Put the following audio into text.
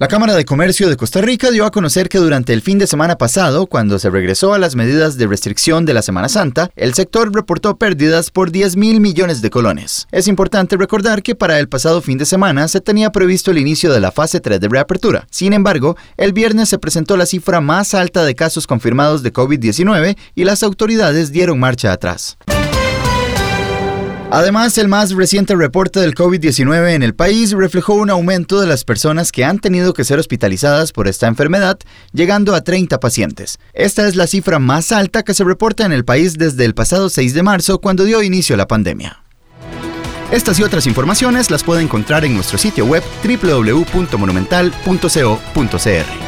La Cámara de Comercio de Costa Rica dio a conocer que durante el fin de semana pasado, cuando se regresó a las medidas de restricción de la Semana Santa, el sector reportó pérdidas por 10 mil millones de colones. Es importante recordar que para el pasado fin de semana se tenía previsto el inicio de la fase 3 de reapertura. Sin embargo, el viernes se presentó la cifra más alta de casos confirmados de COVID-19 y las autoridades dieron marcha atrás. Además, el más reciente reporte del COVID-19 en el país reflejó un aumento de las personas que han tenido que ser hospitalizadas por esta enfermedad, llegando a 30 pacientes. Esta es la cifra más alta que se reporta en el país desde el pasado 6 de marzo, cuando dio inicio la pandemia. Estas y otras informaciones las puede encontrar en nuestro sitio web www.monumental.co.cr.